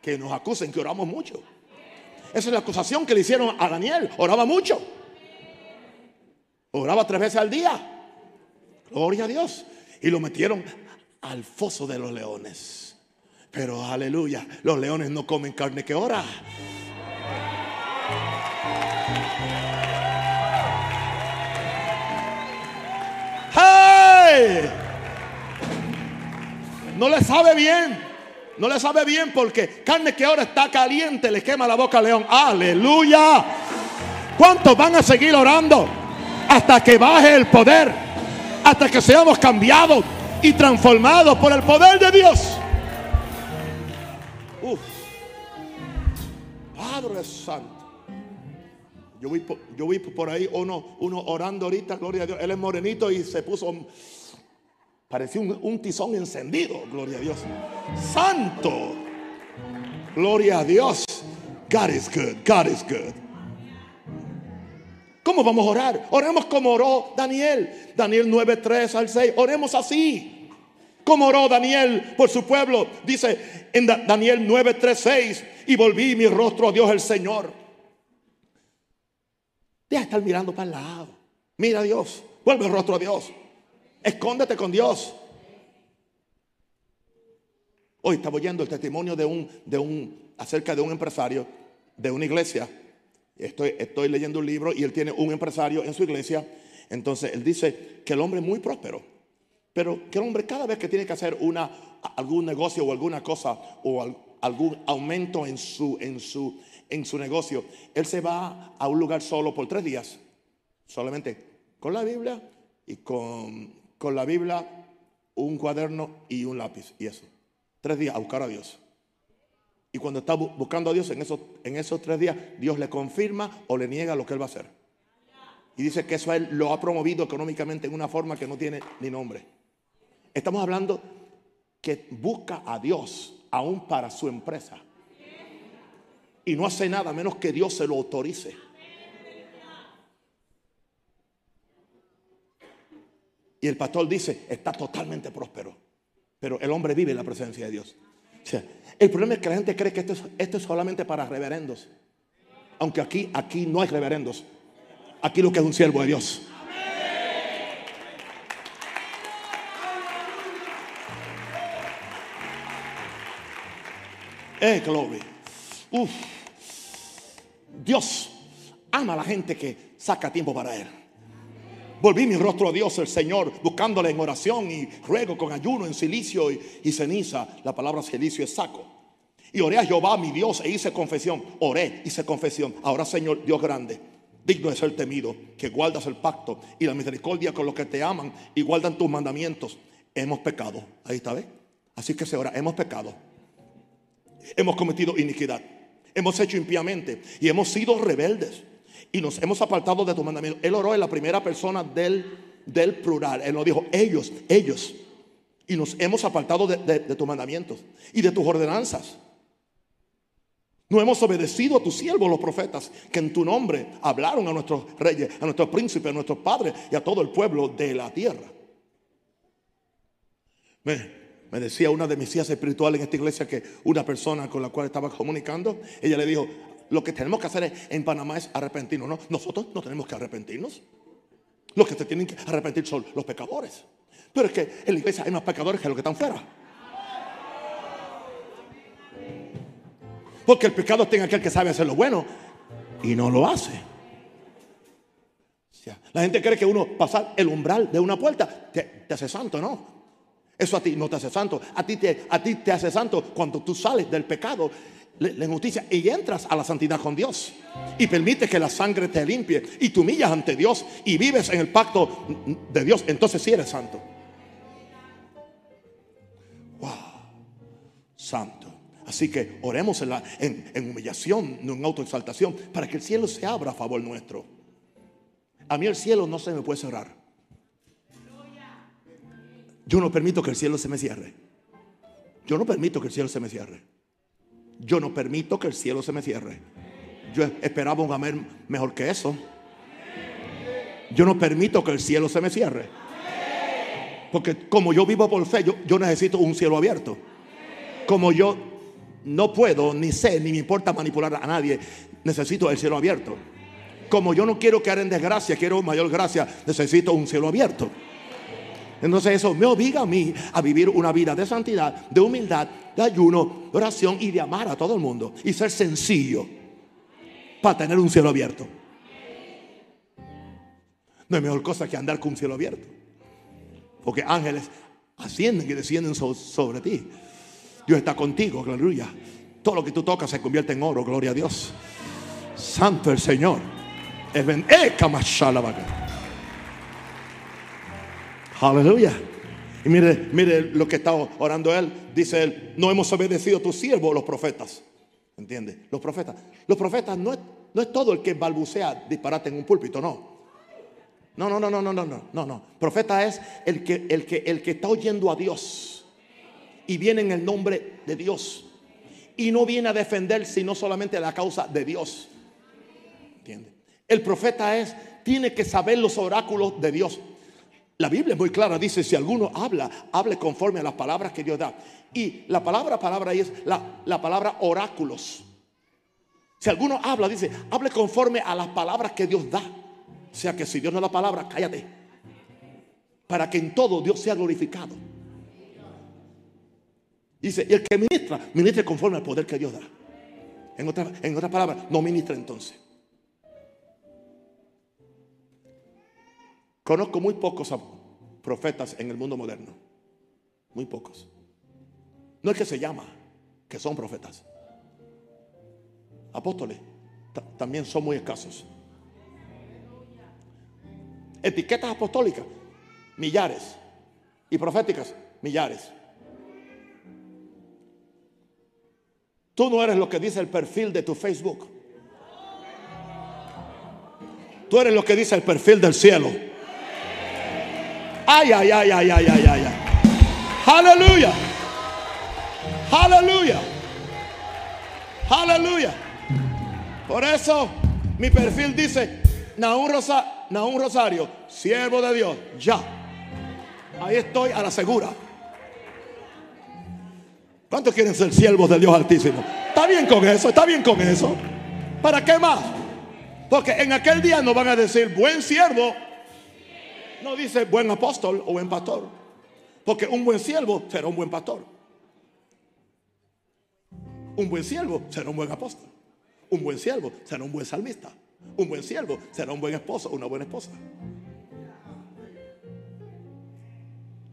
Speaker 1: que nos acusen que oramos mucho. Esa es la acusación que le hicieron a Daniel. Oraba mucho. Oraba tres veces al día. Gloria a Dios. Y lo metieron al foso de los leones. Pero aleluya, los leones no comen carne que ora. ¡Hey! No le sabe bien. No le sabe bien porque carne que ahora está caliente le quema la boca al león. Aleluya. ¿Cuántos van a seguir orando hasta que baje el poder? Hasta que seamos cambiados y transformados por el poder de Dios. Uf. Padre Santo. Yo vi, por, ahí uno, uno orando ahorita, gloria a Dios. Él es morenito y se puso Parecía un, tizón encendido, gloria a Dios. Santo, gloria a Dios. God is good, God is good. ¿Cómo vamos a orar? Oremos como oró Daniel. Daniel 9, 3 al 6. Oremos así. Como oró Daniel por su pueblo. Dice en Daniel 9, 3, 6. Y volví mi rostro a Dios el Señor. Deja de estar mirando para el lado. Mira a Dios. Vuelve el rostro a Dios. Escóndete con Dios. Hoy estaba oyendo el testimonio de un, de un, acerca de un empresario de una iglesia. Estoy, leyendo un libro y él tiene un empresario en su iglesia. Entonces él dice que el hombre es muy próspero, pero que el hombre cada vez que tiene que hacer una, algún negocio o alguna cosa o algún aumento en su, en, su, en su negocio, él se va a un lugar solo por tres días, solamente con la Biblia y con con la Biblia, un cuaderno y un lápiz. Y eso. Tres días a buscar a Dios. Y cuando está buscando a Dios en esos, tres días, Dios le confirma o le niega lo que él va a hacer. Y dice que eso él lo ha promovido económicamente en una forma que no tiene ni nombre. Estamos hablando que busca a Dios aún para su empresa. Y no hace nada menos que Dios se lo autorice. Y el pastor dice, está totalmente próspero. Pero el hombre vive en la presencia de Dios. El problema es que la gente cree que esto es, esto es solamente para reverendos. Aunque aquí, aquí no hay reverendos. Aquí lo que es un siervo de Dios. Eh, gloria. Uf. Dios ama a la gente que saca tiempo para Él. Volví mi rostro a Dios, el Señor, buscándole en oración y ruego con ayuno en silicio y, ceniza. La palabra silicio es saco. Y oré a Jehová, mi Dios, e hice confesión. Oré, hice confesión. Ahora, Señor, Dios grande, digno de ser temido, que guardas el pacto y la misericordia con los que te aman y guardan tus mandamientos. Hemos pecado. Ahí está, ¿ves? Así que se ora, hemos pecado. Hemos cometido iniquidad. Hemos hecho impíamente y hemos sido rebeldes y nos hemos apartado de tu mandamiento. Él oró en la primera persona del, del plural. Él nos dijo, ellos, ellos. Y nos hemos apartado de, de tus mandamientos y de tus ordenanzas. No hemos obedecido a tus siervos, los profetas, que en tu nombre hablaron a nuestros reyes, a nuestros príncipes, a nuestros padres y a todo el pueblo de la tierra. Me, me decía una de mis hijas espirituales en esta iglesia que una persona con la cual estaba comunicando, ella le dijo, lo que tenemos que hacer en Panamá es arrepentirnos. ¿no? Nosotros no tenemos que arrepentirnos. Los que se tienen que arrepentir son los pecadores. Pero es que en la iglesia hay más pecadores que los que están fuera. Porque el pecado tiene aquel que sabe hacer lo bueno y no lo hace. La gente cree que uno pasar el umbral de una puerta te, hace santo, no. Eso a ti no te hace santo. A ti te, a ti te hace santo cuando tú sales del pecado la injusticia y entras a la santidad con Dios y permite que la sangre te limpie y te humillas ante Dios y vives en el pacto de Dios, entonces sí eres santo. Wow, santo. Así que oremos en, humillación, no en autoexaltación, para que el cielo se abra a favor nuestro. A mí el cielo no se me puede cerrar. Yo no permito que el cielo se me cierre. Yo no permito que el cielo se me cierre. Yo no permito que el cielo se me cierre. Yo esperaba un amén mejor que eso. Yo no permito que el cielo se me cierre. Porque como yo vivo por fe, yo, necesito un cielo abierto. Como yo no puedo, ni sé, ni me importa manipular a nadie. Necesito el cielo abierto. Como yo no quiero quedar en desgracia, quiero mayor gracia, necesito un cielo abierto. Entonces eso me obliga a mí a vivir una vida de santidad, de humildad, de ayuno, de oración y de amar a todo el mundo. Y ser sencillo para tener un cielo abierto. No hay mejor cosa que andar con un cielo abierto. Porque ángeles ascienden y descienden sobre ti. Dios está contigo, aleluya. Todo lo que tú tocas se convierte en oro, gloria a Dios. Santo el Señor. Eh, aleluya. Y mire, mire lo que está orando él. Dice él, no hemos obedecido a tus siervos, los profetas. ¿Entiende? Los profetas. Los profetas no es, no es todo el que balbucea disparate en un púlpito, no. No, no, no, no, no, no, no, no. Profeta es el que, el que, el que está oyendo a Dios y viene en el nombre de Dios y no viene a defender sino solamente la causa de Dios. ¿Entiende? El profeta es tiene que saber los oráculos de Dios. La Biblia es muy clara, dice, si alguno habla, hable conforme a las palabras que Dios da. Y la palabra palabra ahí es la, la palabra oráculos. Si alguno habla, dice, hable conforme a las palabras que Dios da. O sea que si Dios no da la palabra, cállate. Para que en todo Dios sea glorificado. Dice, y el que ministra, ministre conforme al poder que Dios da. En en otra palabras, no ministra entonces. Conozco muy pocos profetas en el mundo moderno. Muy pocos. No es que se llama, que son profetas. Apóstoles también son muy escasos etiquetas apostólicas, millares. Y proféticas, millares. Tú no eres lo que dice el perfil de tu Facebook. Tú eres lo que dice el perfil del cielo. Ay, ay, ay, ay, ay, ay, ay. Aleluya. Aleluya. Aleluya. Por eso mi perfil dice Naúm Rosa Rosario, siervo de Dios, ya. Ahí estoy a la segura. ¿Cuántos quieren ser siervos de Dios Altísimo? Está bien con eso, está bien con eso. ¿Para qué más? Porque en aquel día no van a decir buen siervo. No dice buen apóstol o buen pastor. Porque un buen siervo será un buen pastor. Un buen siervo será un buen apóstol. Un buen siervo será un buen salmista. Un buen siervo será un buen esposo, una buena esposa.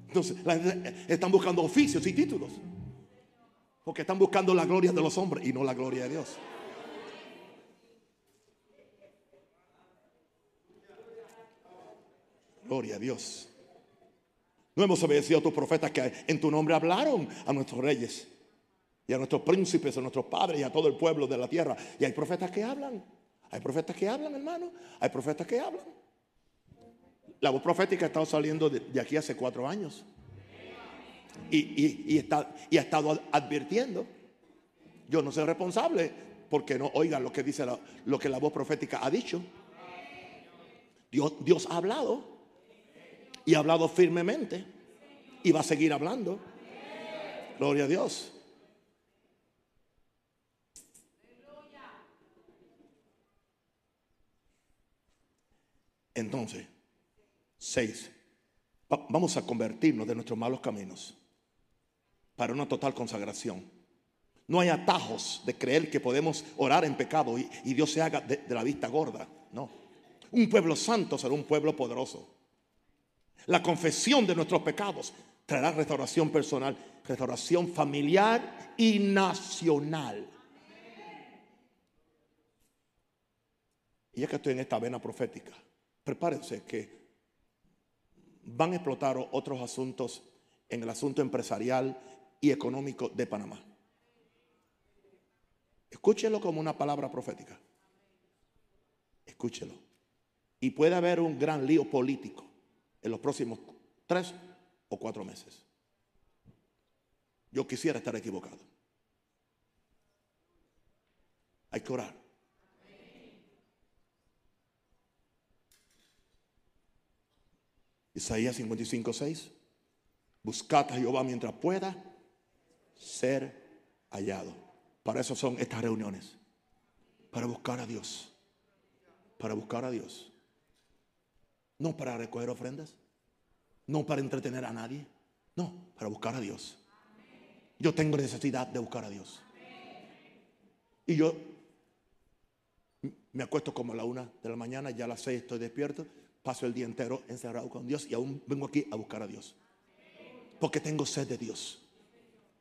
Speaker 1: Entonces, están buscando oficios y títulos. Porque están buscando la gloria de los hombres y no la gloria de Dios. Gloria a Dios. No hemos obedecido a tus profetas que en tu nombre hablaron a nuestros reyes y a nuestros príncipes, a nuestros padres y a todo el pueblo de la tierra. Y hay profetas que hablan. Hay profetas que hablan, hermano. Hay profetas que hablan. La voz profética ha estado saliendo de, aquí hace cuatro años. Y, está, y ha estado advirtiendo. Yo no soy responsable porque no oigan lo que dice lo que la voz profética ha dicho. Dios, Dios ha hablado y ha hablado firmemente y va a seguir hablando. Gloria a Dios. Entonces, seis, vamos a convertirnos de nuestros malos caminos para una total consagración. No hay atajos de creer que podemos orar en pecado y, Dios se haga de, de la vista gorda. No. Un pueblo santo será un pueblo poderoso. La confesión de nuestros pecados traerá restauración personal, restauración familiar y nacional. Y ya que estoy en esta vena profética, prepárense que van a explotar otros asuntos en el asunto empresarial y económico de Panamá. Escúchelo como una palabra profética. Escúchelo. Y puede haber un gran lío político en los próximos tres o cuatro meses. Yo quisiera estar equivocado. Hay que orar. Isaías 55, 6. Buscad a Jehová mientras pueda ser hallado. Para eso son estas reuniones. Para buscar a Dios. Para buscar a Dios. No para recoger ofrendas. No para entretener a nadie. No, para buscar a Dios. Yo tengo necesidad de buscar a Dios. Y yo me acuesto como a la una de la mañana, ya a las seis estoy despierto, paso el día entero encerrado con Dios y aún vengo aquí a buscar a Dios. Porque tengo sed de Dios.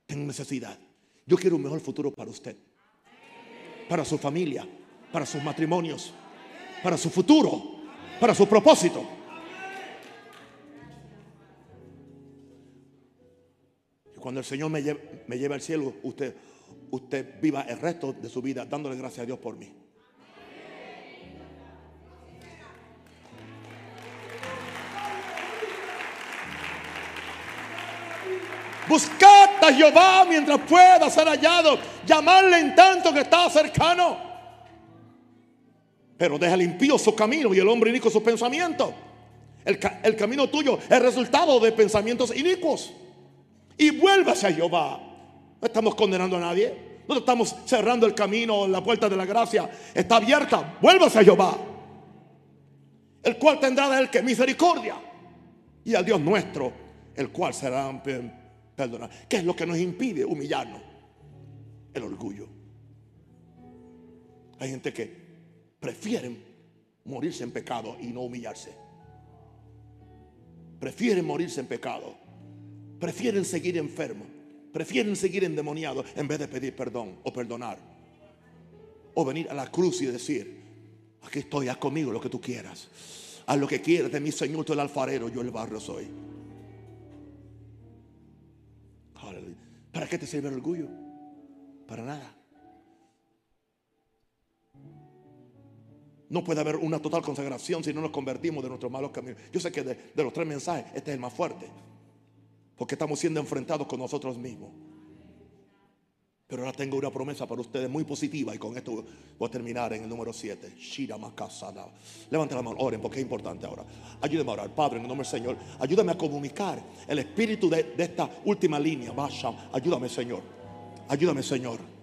Speaker 1: Tengo necesidad. Yo quiero un mejor futuro para usted. Para su familia. Para sus matrimonios. Para su futuro. Para su propósito. Y cuando el Señor me lleve, me lleve al cielo, usted, usted viva el resto de su vida dándole gracias a Dios por mí. Buscad a Jehová mientras pueda ser hallado. Llamarle en tanto que está cercano. Pero deja limpio su camino y el hombre inicuo sus pensamientos. El, el, camino tuyo es resultado de pensamientos inicuos. Y vuélvase a Jehová. No estamos condenando a nadie. No estamos cerrando el camino, la puerta de la gracia está abierta. Vuélvase a Jehová. El cual tendrá de él que misericordia. Y al Dios nuestro, el cual será perdonar. ¿Qué es lo que nos impide humillarnos? El orgullo. Hay gente que prefieren morirse en pecado y no humillarse. Prefieren morirse en pecado. Prefieren seguir enfermos. Prefieren seguir endemoniados en vez de pedir perdón o perdonar. O venir a la cruz y decir, aquí estoy, haz conmigo lo que tú quieras. Haz lo que quieras de mi Señor, tú el alfarero, yo el barro soy. ¿Para qué te sirve el orgullo? Para nada. No puede haber una total consagración si no nos convertimos de nuestros malos caminos. Yo sé que de, los tres mensajes este es el más fuerte. Porque estamos siendo enfrentados con nosotros mismos. Pero ahora tengo una promesa para ustedes muy positiva y con esto voy a terminar en el número 7. Levanten la mano, oren porque es importante ahora. Ayúdame a orar, Padre, en el nombre del Señor. Ayúdame a comunicar el espíritu de, de esta última línea. Ayúdame, Señor. Ayúdame, Señor.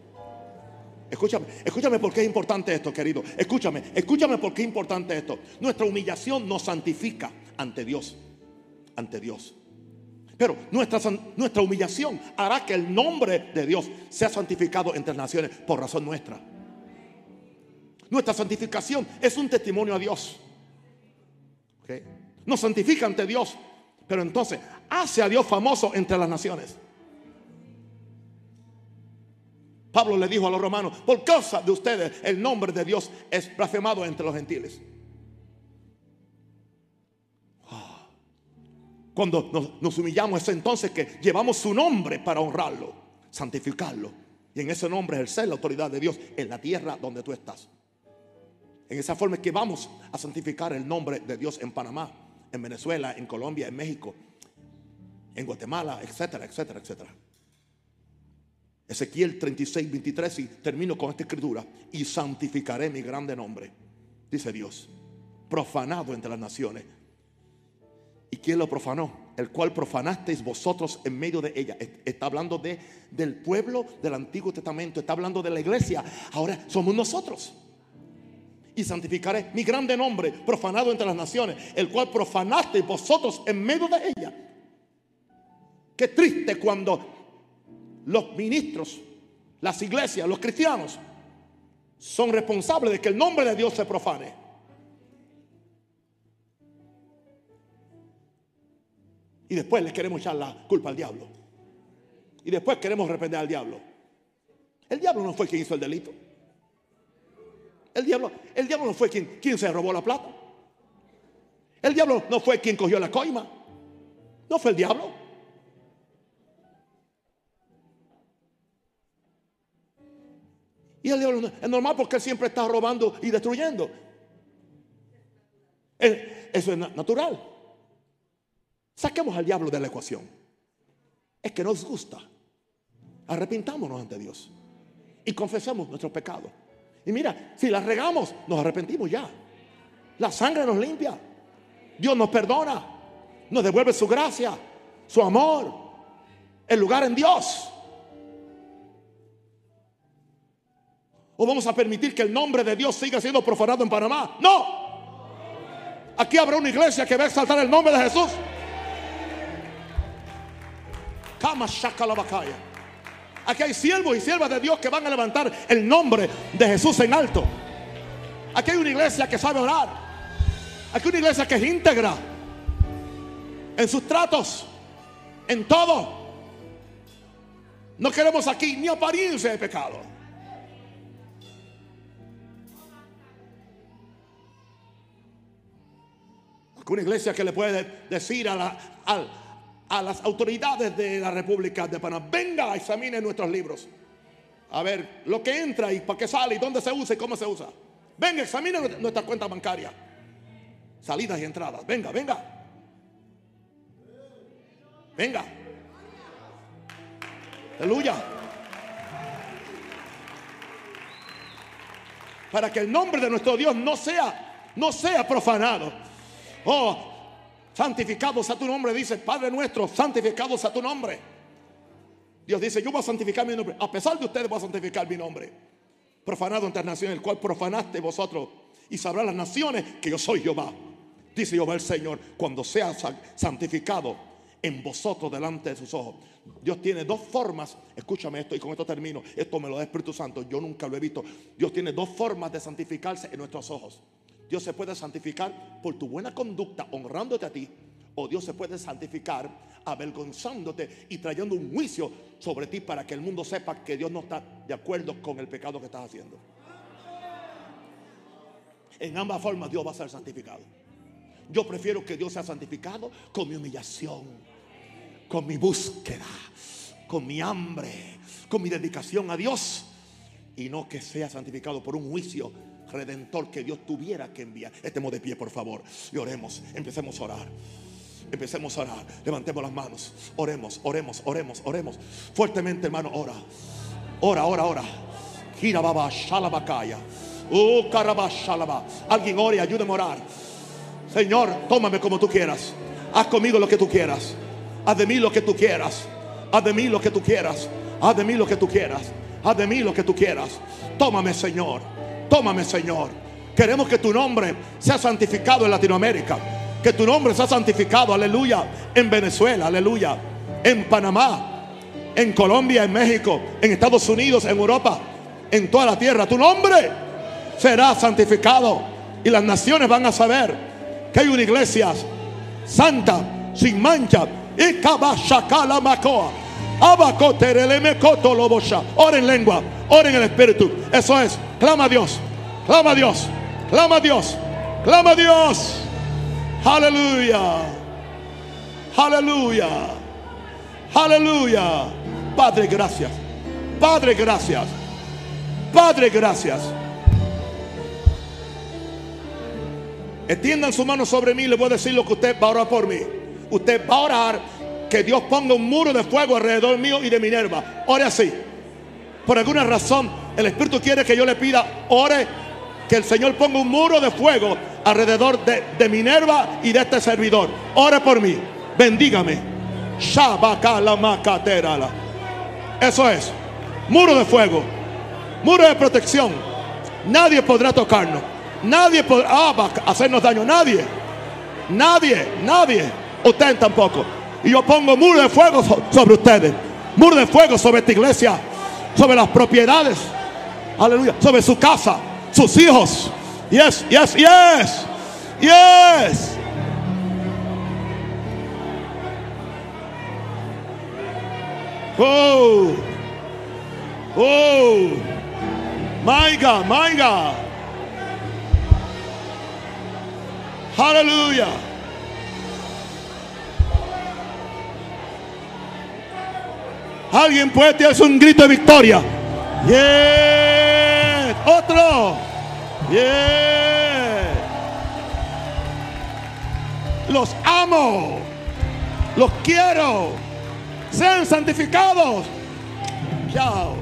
Speaker 1: Escúchame, escúchame porque es importante esto, querido. Escúchame, escúchame porque es importante esto. Nuestra humillación nos santifica ante Dios. Ante Dios. Pero nuestra, nuestra humillación hará que el nombre de Dios sea santificado entre naciones por razón nuestra. Nuestra santificación es un testimonio a Dios. Nos santifica ante Dios. Pero entonces hace a Dios famoso entre las naciones. Pablo le dijo a los romanos, por causa de ustedes el nombre de Dios es blasfemado entre los gentiles. Cuando nos, humillamos es entonces que llevamos su nombre para honrarlo, santificarlo. Y en ese nombre ejercer la autoridad de Dios en la tierra donde tú estás. En esa forma es que vamos a santificar el nombre de Dios en Panamá, en Venezuela, en Colombia, en México, en Guatemala, etcétera, etcétera, etcétera. Ezequiel 36, 23 y termino con esta escritura. Y santificaré mi grande nombre, dice Dios, profanado entre las naciones ¿Y quién lo profanó? El cual profanasteis vosotros en medio de ella. Está hablando de, del pueblo del Antiguo Testamento. Está hablando de la iglesia. Ahora somos nosotros. Y santificaré mi grande nombre, profanado entre las naciones, el cual profanasteis vosotros en medio de ella. Qué triste cuando los ministros, las iglesias, los cristianos son responsables de que el nombre de Dios se profane. Y después le queremos echar la culpa al diablo. Y después queremos arrepender al diablo. El diablo no fue quien hizo el delito. El diablo, el diablo no fue quien, quien se robó la plata. El diablo no fue quien cogió la coima. No fue el diablo. Y el diablo es normal porque él siempre está robando y destruyendo. Eso es natural. Saquemos al diablo de la ecuación. Es que nos gusta. Arrepintámonos ante Dios. Y confesemos nuestros pecados. Y mira, si las regamos, nos arrepentimos ya. La sangre nos limpia. Dios nos perdona. Nos devuelve su gracia, su amor, el lugar en Dios. ¿O vamos a permitir que el nombre de Dios siga siendo profanado en Panamá? No. Aquí habrá una iglesia que va a exaltar el nombre de Jesús. Aquí hay siervos y siervas de Dios que van a levantar el nombre de Jesús en alto. Aquí hay una iglesia que sabe orar. Aquí hay una iglesia que es íntegra en sus tratos, en todo. No queremos aquí ni apariencia de pecado. Una iglesia que le puede decir a, la, a las autoridades de la República de Panamá, venga, examine nuestros libros. A ver, lo que entra y para qué sale y dónde se usa y cómo se usa. Venga, examine nuestra cuenta bancaria. Salidas y entradas. Venga, venga. Venga. Aleluya. Para que el nombre de nuestro Dios no sea, no sea profanado. Oh, santificado sea tu nombre, dice Padre nuestro, santificado sea tu nombre. Dios dice, yo voy a santificar mi nombre. A pesar de ustedes voy a santificar mi nombre. Profanado entre naciones, el cual profanaste vosotros. Y sabrán las naciones que yo soy Jehová. Dice Jehová el Señor, cuando sea santificado en vosotros delante de sus ojos. Dios tiene dos formas, escúchame esto y con esto termino, esto me lo da Espíritu Santo, yo nunca lo he visto. Dios tiene dos formas de santificarse en nuestros ojos. Dios se puede santificar por tu buena conducta, honrándote a ti. O Dios se puede santificar avergonzándote y trayendo un juicio sobre ti para que el mundo sepa que Dios no está de acuerdo con el pecado que estás haciendo. En ambas formas Dios va a ser santificado. Yo prefiero que Dios sea santificado con mi humillación, con mi búsqueda, con mi hambre, con mi dedicación a Dios. Y no que sea santificado por un juicio redentor que Dios tuviera que enviar. Estemos de pie, por favor, y oremos. Empecemos a orar. Empecemos a orar. Levantemos las manos. Oremos, oremos, oremos, oremos. Fuertemente, hermano, ora. Ora, ora, ora. Gira baba, shalabakaya. Uh, shalaba. Alguien ore, ayúdeme a orar. Señor, tómame como tú quieras. Haz conmigo lo que tú quieras. Haz de mí lo que tú quieras. Haz de mí lo que tú quieras. Haz de mí lo que tú quieras. Haz de mí lo que tú quieras. Tómame, Señor. Tómame, Señor. Queremos que tu nombre sea santificado en Latinoamérica. Que tu nombre sea santificado, aleluya, en Venezuela, aleluya, en Panamá, en Colombia, en México, en Estados Unidos, en Europa, en toda la tierra. Tu nombre será santificado y las naciones van a saber que hay una iglesia santa, sin mancha. Y. Ora en lengua, ora en el espíritu. Eso es Clama a Dios. Clama a Dios. Clama a Dios. Clama a Dios. Aleluya. Aleluya. Aleluya. Padre, gracias. Padre, gracias. Padre, gracias. Extiendan su mano sobre mí. Le voy a decir lo que usted va a orar por mí. Usted va a orar que Dios ponga un muro de fuego alrededor mío y de Minerva. Ore así. Por alguna razón el Espíritu quiere que yo le pida, ore, que el Señor ponga un muro de fuego alrededor de, Minerva y de este servidor. Ore por mí, bendígame. Eso es, muro de fuego, muro de protección. Nadie podrá tocarnos, nadie podrá ah, hacernos daño, nadie, nadie, nadie, usted tampoco. Y yo pongo muro de fuego sobre ustedes, muro de fuego sobre esta iglesia, sobre las propiedades aleluya, sobre su casa, sus hijos. Yes, yes, yes, yes. Oh, oh, my God, my God. Aleluya. Alguien puede hacer un grito de victoria. Yeah. Otro. Yeah. Los amo. Los quiero. Sean santificados. Chao.